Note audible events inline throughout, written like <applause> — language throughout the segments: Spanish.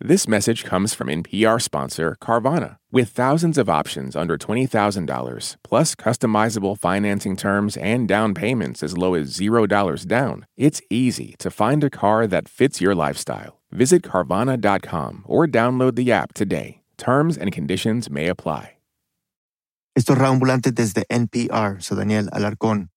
This message comes from NPR sponsor Carvana. With thousands of options under $20,000, plus customizable financing terms and down payments as low as $0 down, it's easy to find a car that fits your lifestyle. Visit Carvana.com or download the app today. Terms and conditions may apply. Esto es Raambulante desde NPR, soy Daniel Alarcón.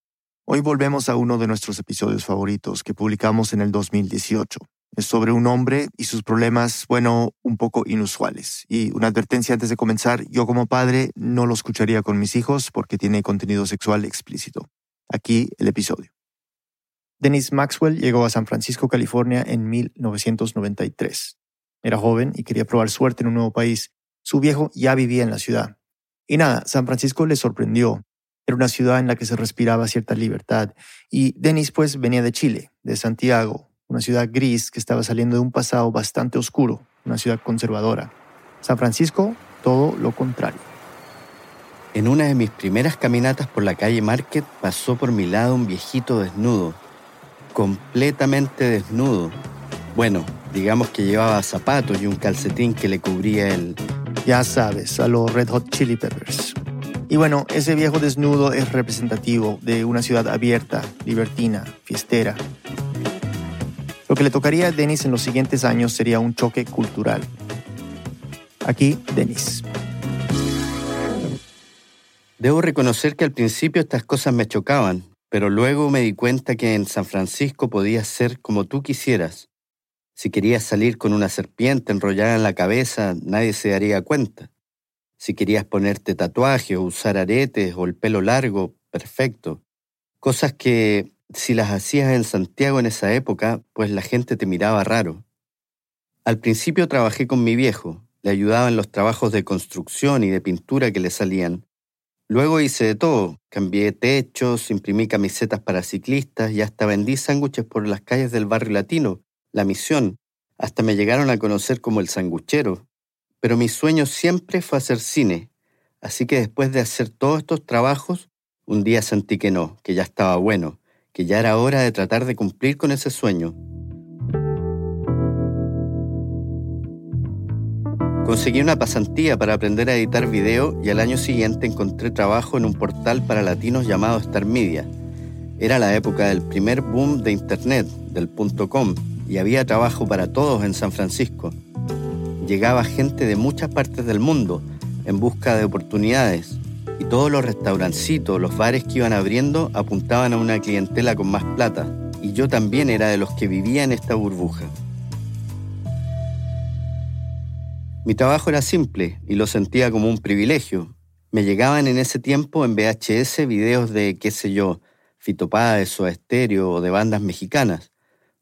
Hoy volvemos a uno de nuestros episodios favoritos que publicamos en el 2018. Sobre un hombre y sus problemas, bueno, un poco inusuales. Y una advertencia antes de comenzar, yo como padre no lo escucharía con mis hijos porque tiene contenido sexual explícito. Aquí el episodio. Dennis Maxwell llegó a San Francisco, California en 1993. Era joven y quería probar suerte en un nuevo país. Su viejo ya vivía en la ciudad. Y nada, San Francisco le sorprendió. Era una ciudad en la que se respiraba cierta libertad. Y Dennis pues venía de Chile, de Santiago, una ciudad gris que estaba saliendo de un pasado bastante oscuro, una ciudad conservadora. San Francisco, todo lo contrario. En una de mis primeras caminatas por la calle Market pasó por mi lado un viejito desnudo, completamente desnudo. Bueno, digamos que llevaba zapatos y un calcetín que le cubría el... Ya sabes, a los Red Hot Chili Peppers. Y bueno, ese viejo desnudo es representativo de una ciudad abierta, libertina, fiestera, lo que le tocaría a Denis en los siguientes años sería un choque cultural. Aquí, Denis. Debo reconocer que al principio estas cosas me chocaban, pero luego me di cuenta que en San Francisco podías ser como tú quisieras. Si querías salir con una serpiente enrollada en la cabeza, nadie se daría cuenta. Si querías ponerte tatuajes o usar aretes o el pelo largo, perfecto. Cosas que si las hacías en Santiago en esa época, pues la gente te miraba raro. Al principio trabajé con mi viejo, le ayudaba en los trabajos de construcción y de pintura que le salían. Luego hice de todo, cambié techos, imprimí camisetas para ciclistas y hasta vendí sándwiches por las calles del barrio latino, La Misión. Hasta me llegaron a conocer como el sanguchero. Pero mi sueño siempre fue hacer cine, así que después de hacer todos estos trabajos, un día sentí que no, que ya estaba bueno que ya era hora de tratar de cumplir con ese sueño. Conseguí una pasantía para aprender a editar video y al año siguiente encontré trabajo en un portal para latinos llamado Star Media. Era la época del primer boom de Internet, del .com, y había trabajo para todos en San Francisco. Llegaba gente de muchas partes del mundo en busca de oportunidades y todos los restaurancitos, los bares que iban abriendo apuntaban a una clientela con más plata, y yo también era de los que vivía en esta burbuja. Mi trabajo era simple y lo sentía como un privilegio. Me llegaban en ese tiempo en VHS videos de, qué sé yo, Fito o Estéreo o de bandas mexicanas,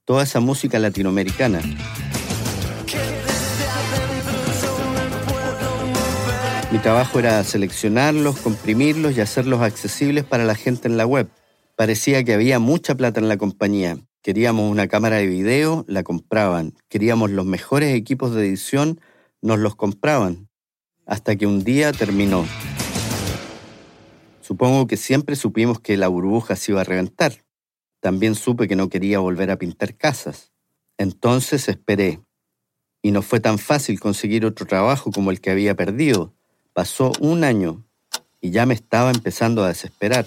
toda esa música latinoamericana. Mi trabajo era seleccionarlos, comprimirlos y hacerlos accesibles para la gente en la web. Parecía que había mucha plata en la compañía. Queríamos una cámara de video, la compraban. Queríamos los mejores equipos de edición, nos los compraban. Hasta que un día terminó. Supongo que siempre supimos que la burbuja se iba a reventar. También supe que no quería volver a pintar casas. Entonces esperé. Y no fue tan fácil conseguir otro trabajo como el que había perdido. Pasó un año y ya me estaba empezando a desesperar.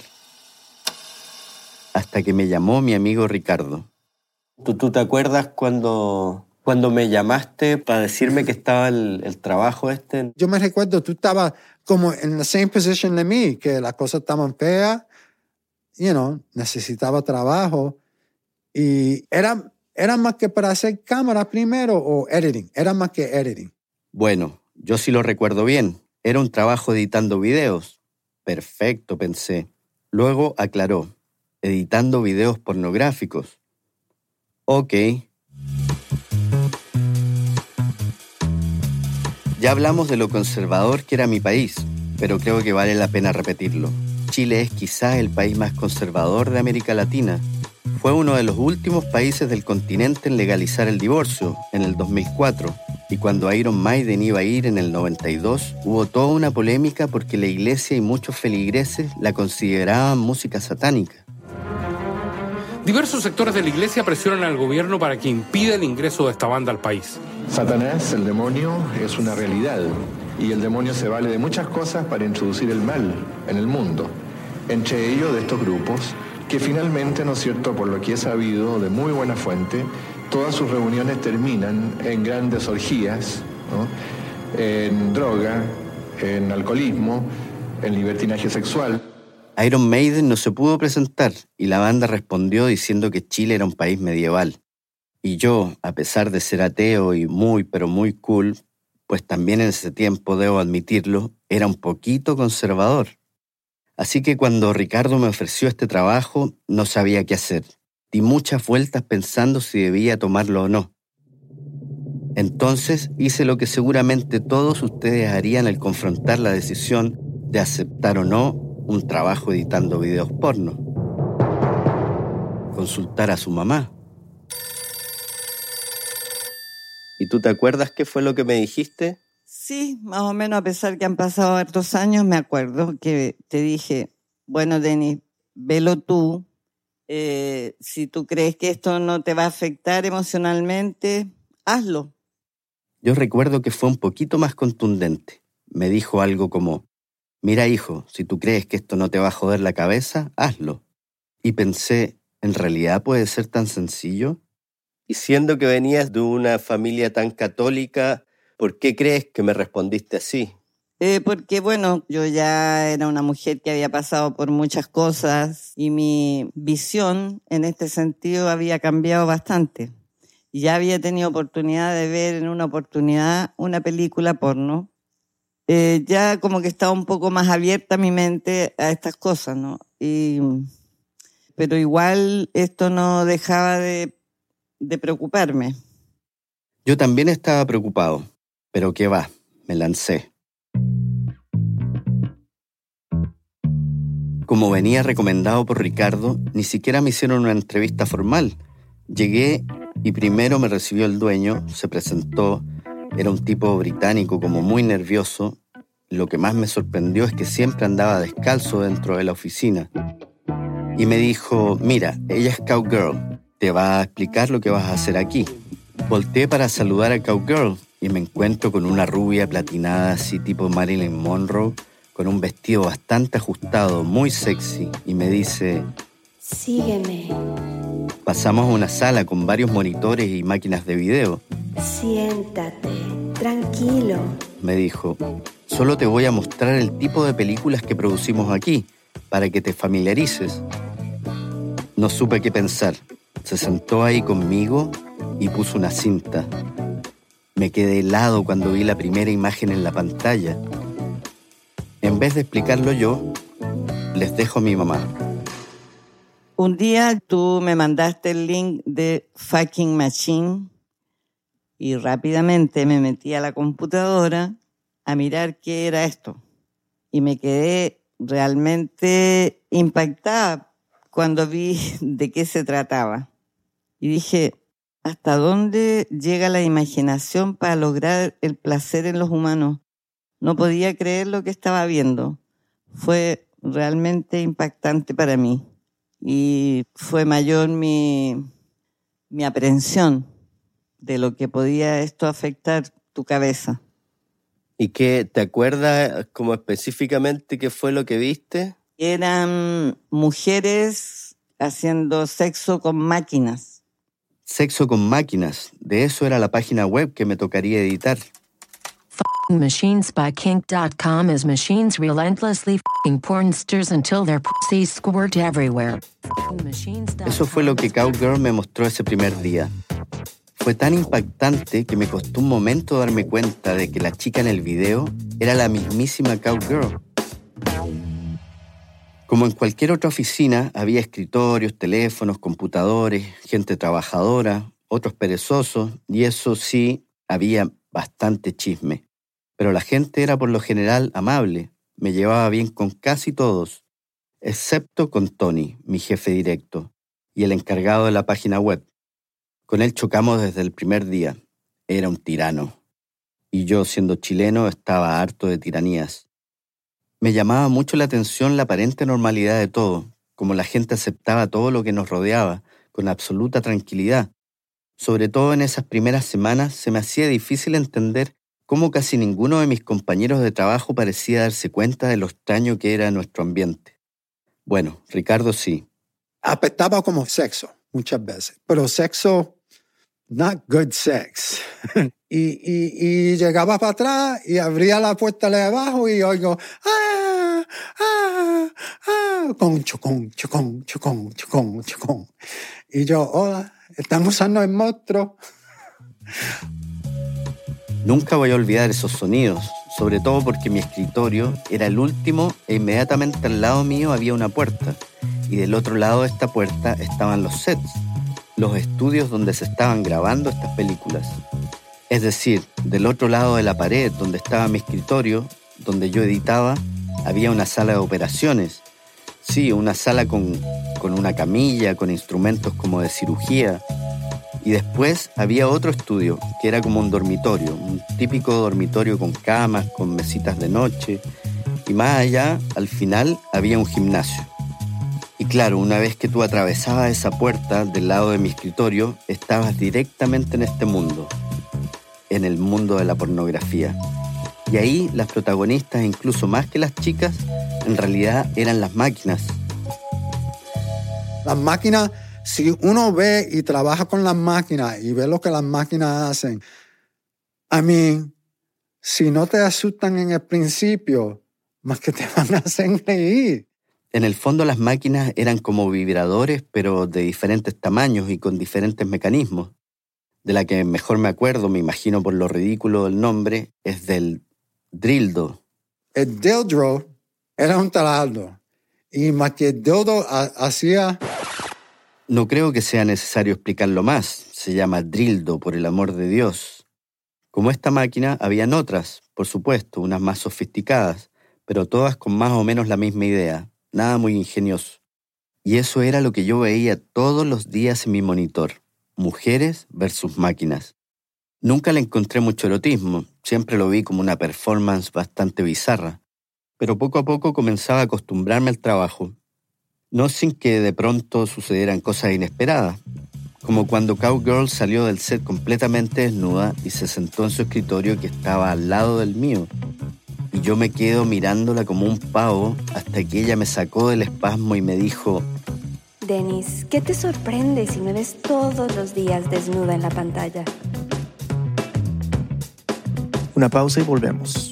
Hasta que me llamó mi amigo Ricardo. ¿Tú, te acuerdas cuando, cuando me llamaste para decirme que estaba el, trabajo este? Yo me recuerdo, tú estabas como en la same position de mí, que las cosas estaban feas, you know, necesitaba trabajo. Y era, era más que para hacer cámara primero o editing, era más que editing. Bueno, yo sí lo recuerdo bien. Era un trabajo editando videos. Perfecto, pensé. Luego aclaró, editando videos pornográficos. Ok. Ya hablamos de lo conservador que era mi país, pero creo que vale la pena repetirlo. Chile es quizás el país más conservador de América Latina. Fue uno de los últimos países del continente en legalizar el divorcio, en el 2004, y cuando Iron Maiden iba a ir en el 92, hubo toda una polémica porque la iglesia y muchos feligreses la consideraban música satánica. Diversos sectores de la iglesia presionan al gobierno para que impida el ingreso de esta banda al país. Satanás, el demonio, es una realidad y el demonio se vale de muchas cosas para introducir el mal en el mundo, entre ellos de estos grupos que finalmente, ¿no es cierto?, por lo que he sabido de muy buena fuente, todas sus reuniones terminan en grandes orgías, en droga, en alcoholismo, en libertinaje sexual. Iron Maiden no se pudo presentar y la banda respondió diciendo que Chile era un país medieval. Y yo, a pesar de ser ateo y muy, pero muy cool, pues también en ese tiempo, debo admitirlo, era un poquito conservador. Así que cuando Ricardo me ofreció este trabajo, no sabía qué hacer. Di muchas vueltas pensando si debía tomarlo o no. Entonces hice lo que seguramente todos ustedes harían al confrontar la decisión de aceptar o no un trabajo editando videos porno. Consultar a su mamá. ¿Y tú te acuerdas qué fue lo que me dijiste? Sí, más o menos a pesar que han pasado otros años, me acuerdo que te dije, bueno, Denis, velo tú. Eh, si tú crees que esto no te va a afectar emocionalmente, hazlo. Yo recuerdo que fue un poquito más contundente. Me dijo algo como, mira hijo, si tú crees que esto no te va a joder la cabeza, hazlo. Y pensé, ¿en realidad puede ser tan sencillo? Y siendo que venías de una familia tan católica, ¿por qué crees que me respondiste así? Eh, porque bueno, yo ya era una mujer que había pasado por muchas cosas y mi visión en este sentido había cambiado bastante. Ya había tenido oportunidad de ver en una oportunidad una película porno eh, ya como que estaba un poco más abierta mi mente a estas cosas, ¿no? Y, pero igual esto no dejaba de, de preocuparme. Yo también estaba preocupado, pero qué va, me lancé. Como venía recomendado por Ricardo, ni siquiera me hicieron una entrevista formal. Llegué y primero me recibió el dueño, se presentó, era un tipo británico como muy nervioso. Lo que más me sorprendió es que siempre andaba descalzo dentro de la oficina. Y me dijo, mira, ella es Cowgirl, te va a explicar lo que vas a hacer aquí. Volté para saludar a Cowgirl y me encuentro con una rubia platinada así tipo Marilyn Monroe, con un vestido bastante ajustado, muy sexy, y me dice, sígueme. Pasamos a una sala con varios monitores y máquinas de video. Siéntate, tranquilo. Me dijo, solo te voy a mostrar el tipo de películas que producimos aquí, para que te familiarices. No supe qué pensar. Se sentó ahí conmigo y puso una cinta. Me quedé helado cuando vi la primera imagen en la pantalla. Vez de explicarlo yo, les dejo a mi mamá. Un día tú me mandaste el link de Fucking Machine y rápidamente me metí a la computadora a mirar qué era esto. Y me quedé realmente impactada cuando vi <laughs> de qué se trataba. Y dije, ¿hasta dónde llega la imaginación para lograr el placer en los humanos? No podía creer lo que estaba viendo. Fue realmente impactante para mí y fue mayor mi, mi aprehensión de lo que podía esto afectar tu cabeza. ¿Y qué te acuerdas como específicamente qué fue lo que viste? Eran mujeres haciendo sexo con máquinas. Sexo con máquinas, de eso era la página web que me tocaría editar. Machinesbykink.com is machines relentlessly f***ing pornsters until their pussies squirt everywhere. Eso fue lo que Cowgirl me mostró ese primer día. Fue tan impactante que me costó un momento darme cuenta de que la chica en el video era la mismísima Cowgirl. Como en cualquier otra oficina, había escritorios, teléfonos, computadores, gente trabajadora, otros perezosos, y eso sí, había bastante chisme pero la gente era por lo general amable, me llevaba bien con casi todos, excepto con Tony, mi jefe directo, y el encargado de la página web. Con él chocamos desde el primer día. Era un tirano. Y yo, siendo chileno, estaba harto de tiranías. Me llamaba mucho la atención la aparente normalidad de todo, como la gente aceptaba todo lo que nos rodeaba, con absoluta tranquilidad. Sobre todo en esas primeras semanas se me hacía difícil entender cómo casi ninguno de mis compañeros de trabajo parecía darse cuenta de lo extraño que era nuestro ambiente. Bueno, Ricardo sí. Apestaba como sexo muchas veces, pero sexo, not good sex. <laughs> y, y, y llegaba para atrás y abría la puerta de abajo y oigo, ¡ah! ¡ah! ¡ah! Con chocón, chocón, chocón, chocón, chocón. Y yo, hola, están usando el monstruo. Nunca voy a olvidar esos sonidos, sobre todo porque mi escritorio era el último e inmediatamente al lado mío había una puerta y del otro lado de esta puerta estaban los sets, los estudios donde se estaban grabando estas películas. Es decir, del otro lado de la pared donde estaba mi escritorio, donde yo editaba, había una sala de operaciones. Sí, una sala con, con una camilla, con instrumentos como de cirugía, y después había otro estudio, que era como un dormitorio, un típico dormitorio con camas, con mesitas de noche. Y más allá, al final, había un gimnasio. Y claro, una vez que tú atravesabas esa puerta del lado de mi escritorio, estabas directamente en este mundo, en el mundo de la pornografía. Y ahí las protagonistas, incluso más que las chicas, en realidad eran las máquinas. Las máquinas si uno ve y trabaja con las máquinas y ve lo que las máquinas hacen, a mí, si no te asustan en el principio, más que te <laughs> van a hacer reír. En el fondo las máquinas eran como vibradores, pero de diferentes tamaños y con diferentes mecanismos. De la que mejor me acuerdo, me imagino por lo ridículo del nombre, es del drildo. El dildo era un taladro. Y más que el dildo hacía no creo que sea necesario explicarlo más. Se llama Drildo, por el amor de Dios. Como esta máquina, habían otras, por supuesto, unas más sofisticadas, pero todas con más o menos la misma idea, nada muy ingenioso. Y eso era lo que yo veía todos los días en mi monitor, mujeres versus máquinas. Nunca le encontré mucho erotismo, siempre lo vi como una performance bastante bizarra, pero poco a poco comenzaba a acostumbrarme al trabajo no sin que de pronto sucedieran cosas inesperadas, como cuando Cowgirl salió del set completamente desnuda y se sentó en su escritorio que estaba al lado del mío. Y yo me quedo mirándola como un pavo hasta que ella me sacó del espasmo y me dijo, Denis, ¿qué te sorprende si me ves todos los días desnuda en la pantalla? Una pausa y volvemos.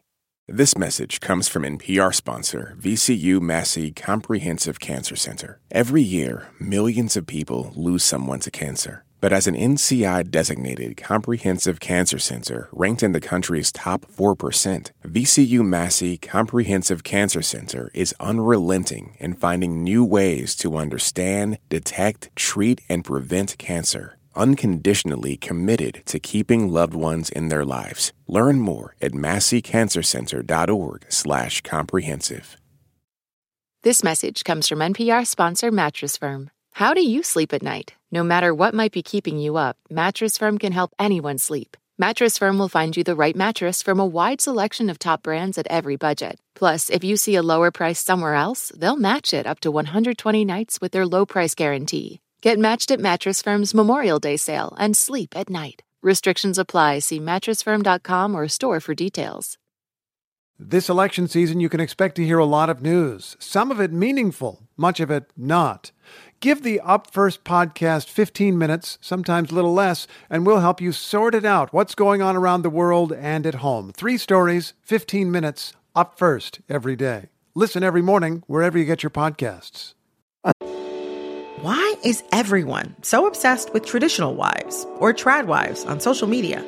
This message comes from NPR sponsor VCU Massey Comprehensive Cancer Center. Every year, millions of people lose someone to cancer. But as an NCI designated comprehensive cancer center ranked in the country's top 4%, VCU Massey Comprehensive Cancer Center is unrelenting in finding new ways to understand, detect, treat, and prevent cancer unconditionally committed to keeping loved ones in their lives. Learn more at masseycancercenter.org/comprehensive. This message comes from NPR sponsor Mattress Firm. How do you sleep at night? No matter what might be keeping you up, Mattress Firm can help anyone sleep. Mattress Firm will find you the right mattress from a wide selection of top brands at every budget. Plus, if you see a lower price somewhere else, they'll match it up to 120 nights with their low price guarantee. Get matched at Mattress Firm's Memorial Day sale and sleep at night. Restrictions apply. See mattressfirm.com or store for details. This election season, you can expect to hear a lot of news, some of it meaningful, much of it not. Give the Up First podcast 15 minutes, sometimes a little less, and we'll help you sort it out what's going on around the world and at home. Three stories, 15 minutes, up first every day. Listen every morning wherever you get your podcasts. Why is everyone so obsessed with traditional wives or trad wives on social media?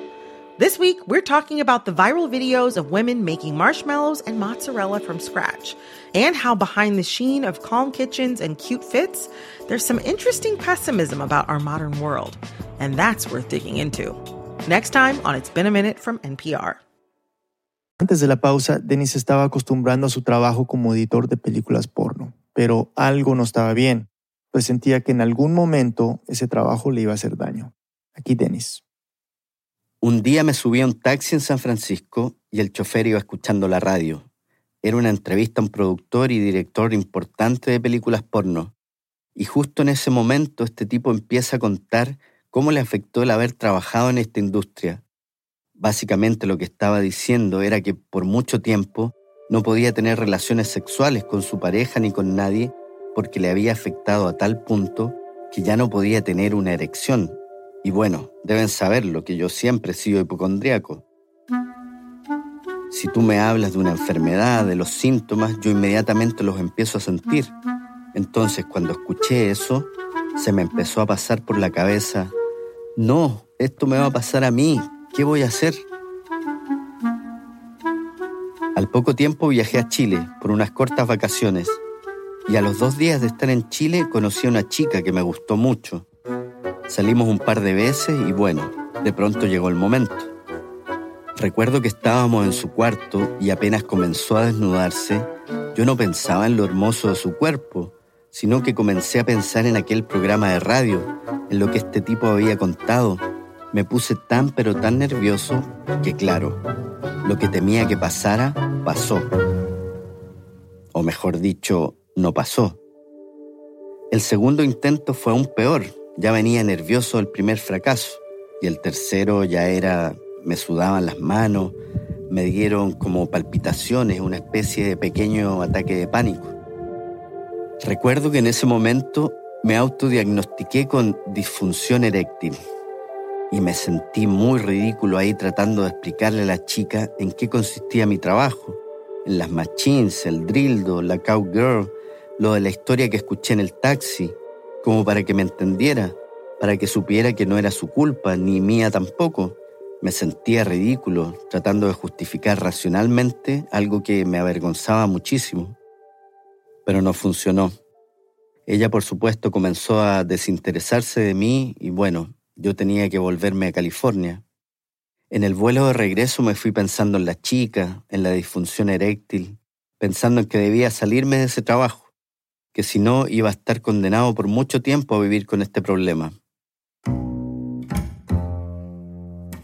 This week, we're talking about the viral videos of women making marshmallows and mozzarella from scratch, and how behind the sheen of calm kitchens and cute fits, there's some interesting pessimism about our modern world. And that's worth digging into. Next time on It's Been a Minute from NPR. Antes de la pausa, Dennis estaba acostumbrando a su trabajo como editor de películas porno, pero algo no estaba bien, pues sentía que en algún momento ese trabajo le iba a hacer daño. Aquí Dennis. Un día me subí a un taxi en San Francisco y el chofer iba escuchando la radio. Era una entrevista a un productor y director importante de películas porno. Y justo en ese momento este tipo empieza a contar cómo le afectó el haber trabajado en esta industria. Básicamente lo que estaba diciendo era que por mucho tiempo no podía tener relaciones sexuales con su pareja ni con nadie porque le había afectado a tal punto que ya no podía tener una erección. Y bueno, deben saberlo que yo siempre he sido hipocondriaco. Si tú me hablas de una enfermedad, de los síntomas, yo inmediatamente los empiezo a sentir. Entonces, cuando escuché eso, se me empezó a pasar por la cabeza, no, esto me va a pasar a mí, ¿qué voy a hacer? Al poco tiempo viajé a Chile por unas cortas vacaciones y a los dos días de estar en Chile conocí a una chica que me gustó mucho. Salimos un par de veces y bueno, de pronto llegó el momento. Recuerdo que estábamos en su cuarto y apenas comenzó a desnudarse, yo no pensaba en lo hermoso de su cuerpo, sino que comencé a pensar en aquel programa de radio, en lo que este tipo había contado. Me puse tan pero tan nervioso que claro, lo que temía que pasara, pasó. O mejor dicho, no pasó. El segundo intento fue aún peor. Ya venía nervioso el primer fracaso. Y el tercero ya era, me sudaban las manos, me dieron como palpitaciones, una especie de pequeño ataque de pánico. Recuerdo que en ese momento me autodiagnostiqué con disfunción eréctil y me sentí muy ridículo ahí tratando de explicarle a la chica en qué consistía mi trabajo, en las machines, el drildo, la cowgirl, lo de la historia que escuché en el taxi, como para que me entendiera, para que supiera que no era su culpa, ni mía tampoco. Me sentía ridículo, tratando de justificar racionalmente algo que me avergonzaba muchísimo. Pero no funcionó. Ella, por supuesto, comenzó a desinteresarse de mí y bueno, yo tenía que volverme a California. En el vuelo de regreso me fui pensando en la chica, en la disfunción eréctil, pensando en que debía salirme de ese trabajo que si no iba a estar condenado por mucho tiempo a vivir con este problema.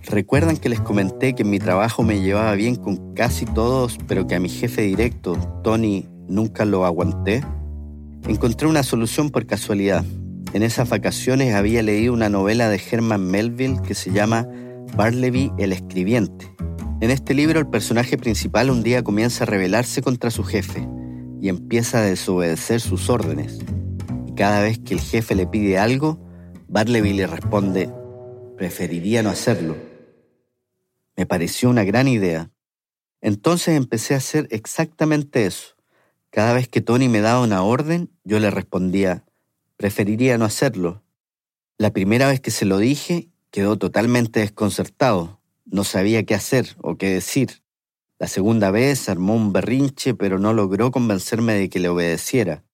¿Recuerdan que les comenté que en mi trabajo me llevaba bien con casi todos, pero que a mi jefe directo, Tony, nunca lo aguanté? Encontré una solución por casualidad. En esas vacaciones había leído una novela de Herman Melville que se llama Barleby el escribiente. En este libro el personaje principal un día comienza a rebelarse contra su jefe y empieza a desobedecer sus órdenes. Y cada vez que el jefe le pide algo, Barleby le responde, preferiría no hacerlo. Me pareció una gran idea. Entonces empecé a hacer exactamente eso. Cada vez que Tony me daba una orden, yo le respondía, preferiría no hacerlo. La primera vez que se lo dije, quedó totalmente desconcertado. No sabía qué hacer o qué decir. La segunda vez armó un berrinche, pero no logró convencerme de que le obedeciera.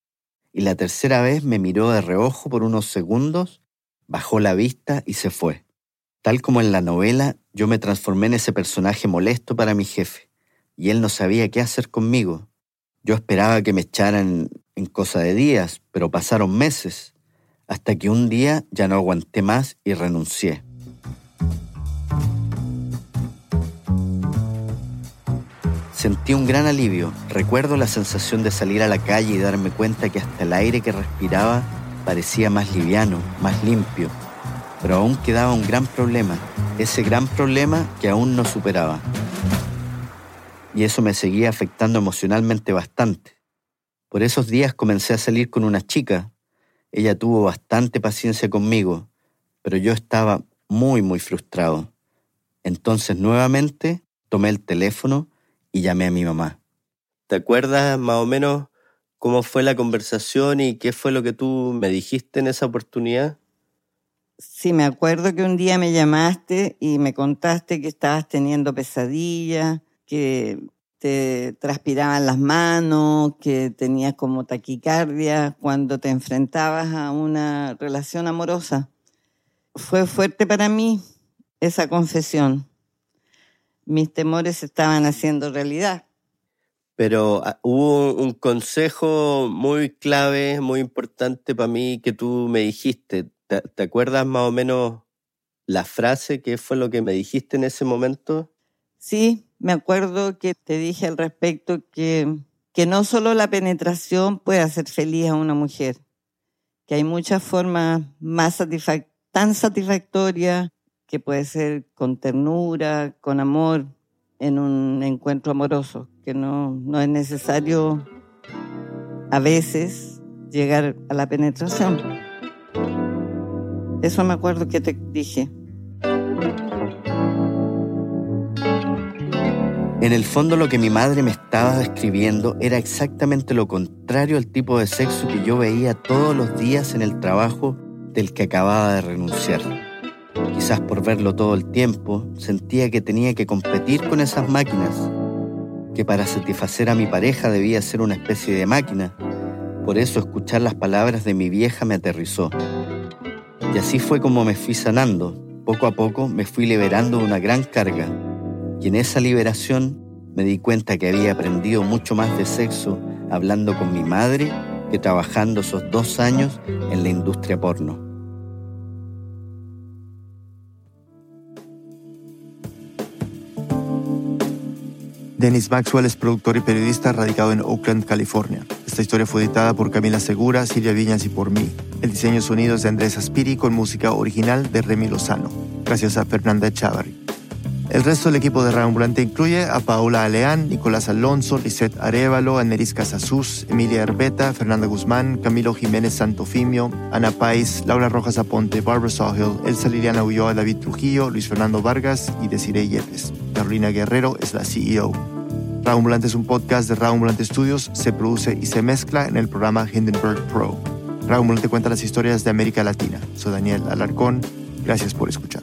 Y la tercera vez me miró de reojo por unos segundos, bajó la vista y se fue. Tal como en la novela, yo me transformé en ese personaje molesto para mi jefe, y él no sabía qué hacer conmigo. Yo esperaba que me echaran en cosa de días, pero pasaron meses, hasta que un día ya no aguanté más y renuncié. Sentí un gran alivio. Recuerdo la sensación de salir a la calle y darme cuenta que hasta el aire que respiraba parecía más liviano, más limpio. Pero aún quedaba un gran problema, ese gran problema que aún no superaba. Y eso me seguía afectando emocionalmente bastante. Por esos días comencé a salir con una chica. Ella tuvo bastante paciencia conmigo, pero yo estaba muy, muy frustrado. Entonces nuevamente tomé el teléfono y llamé a mi mamá. ¿Te acuerdas más o menos cómo fue la conversación y qué fue lo que tú me dijiste en esa oportunidad? Sí, me acuerdo que un día me llamaste y me contaste que estabas teniendo pesadillas, que te transpiraban las manos, que tenías como taquicardia cuando te enfrentabas a una relación amorosa. Fue fuerte para mí esa confesión. Mis temores estaban haciendo realidad. Pero ah, hubo un consejo muy clave, muy importante para mí que tú me dijiste. ¿Te, te acuerdas más o menos la frase? ¿Qué fue lo que me dijiste en ese momento? Sí, me acuerdo que te dije al respecto que, que no solo la penetración puede hacer feliz a una mujer, que hay muchas formas más tan satisfactorias que puede ser con ternura, con amor, en un encuentro amoroso, que no, no es necesario a veces llegar a la penetración. Eso me acuerdo que te dije. En el fondo lo que mi madre me estaba describiendo era exactamente lo contrario al tipo de sexo que yo veía todos los días en el trabajo del que acababa de renunciar. Quizás por verlo todo el tiempo, sentía que tenía que competir con esas máquinas, que para satisfacer a mi pareja debía ser una especie de máquina. Por eso escuchar las palabras de mi vieja me aterrizó. Y así fue como me fui sanando. Poco a poco me fui liberando de una gran carga y en esa liberación me di cuenta que había aprendido mucho más de sexo hablando con mi madre que trabajando esos dos años en la industria porno. Dennis Maxwell es productor y periodista radicado en Oakland, California. Esta historia fue editada por Camila Segura, Silvia Viñas y por mí. El diseño de sonidos de Andrés Aspiri con música original de Remy Lozano. Gracias a Fernanda Chávarri. El resto del equipo de Reambulante incluye a Paola Aleán, Nicolás Alonso, Lisette Arevalo, Aneris Casasús, Emilia Herbeta, Fernanda Guzmán, Camilo Jiménez Santofimio, Ana Pais, Laura Rojas Aponte, Barbara Sawhill, Elsa Liliana Ulloa, David Trujillo, Luis Fernando Vargas y Desiree Yepes. Carolina Guerrero es la CEO. Raambulante es un podcast de Raambulante Studios, se produce y se mezcla en el programa Hindenburg Pro. Raambulante cuenta las historias de América Latina. Soy Daniel Alarcón. Gracias por escuchar.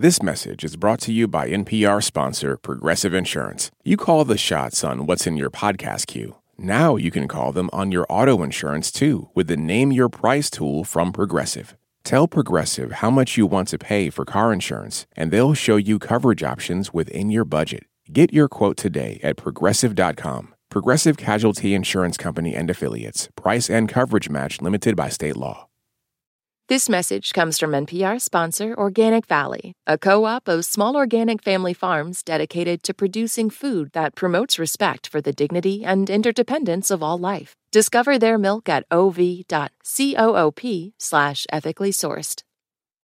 This message is brought to you by NPR sponsor Progressive Insurance. You call the shots on what's in your podcast queue. Now you can call them on your auto insurance too with the Name Your Price tool from Progressive. Tell Progressive how much you want to pay for car insurance, and they'll show you coverage options within your budget. Get your quote today at progressive.com. Progressive Casualty Insurance Company and Affiliates. Price and coverage match limited by state law. This message comes from NPR sponsor Organic Valley, a co op of small organic family farms dedicated to producing food that promotes respect for the dignity and interdependence of all life. Discover their milk at ov.coop slash ethically sourced.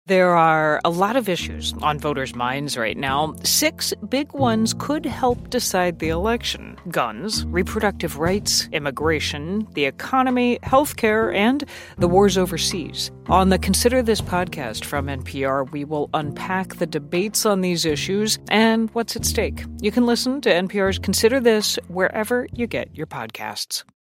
There are a lot of issues on voters' minds right now. Six big ones could help decide the election guns, reproductive rights, immigration, the economy, healthcare, and the wars overseas. On the Consider This podcast from NPR, we will unpack the debates on these issues and what's at stake. You can listen to NPR's Consider This wherever you get your podcasts.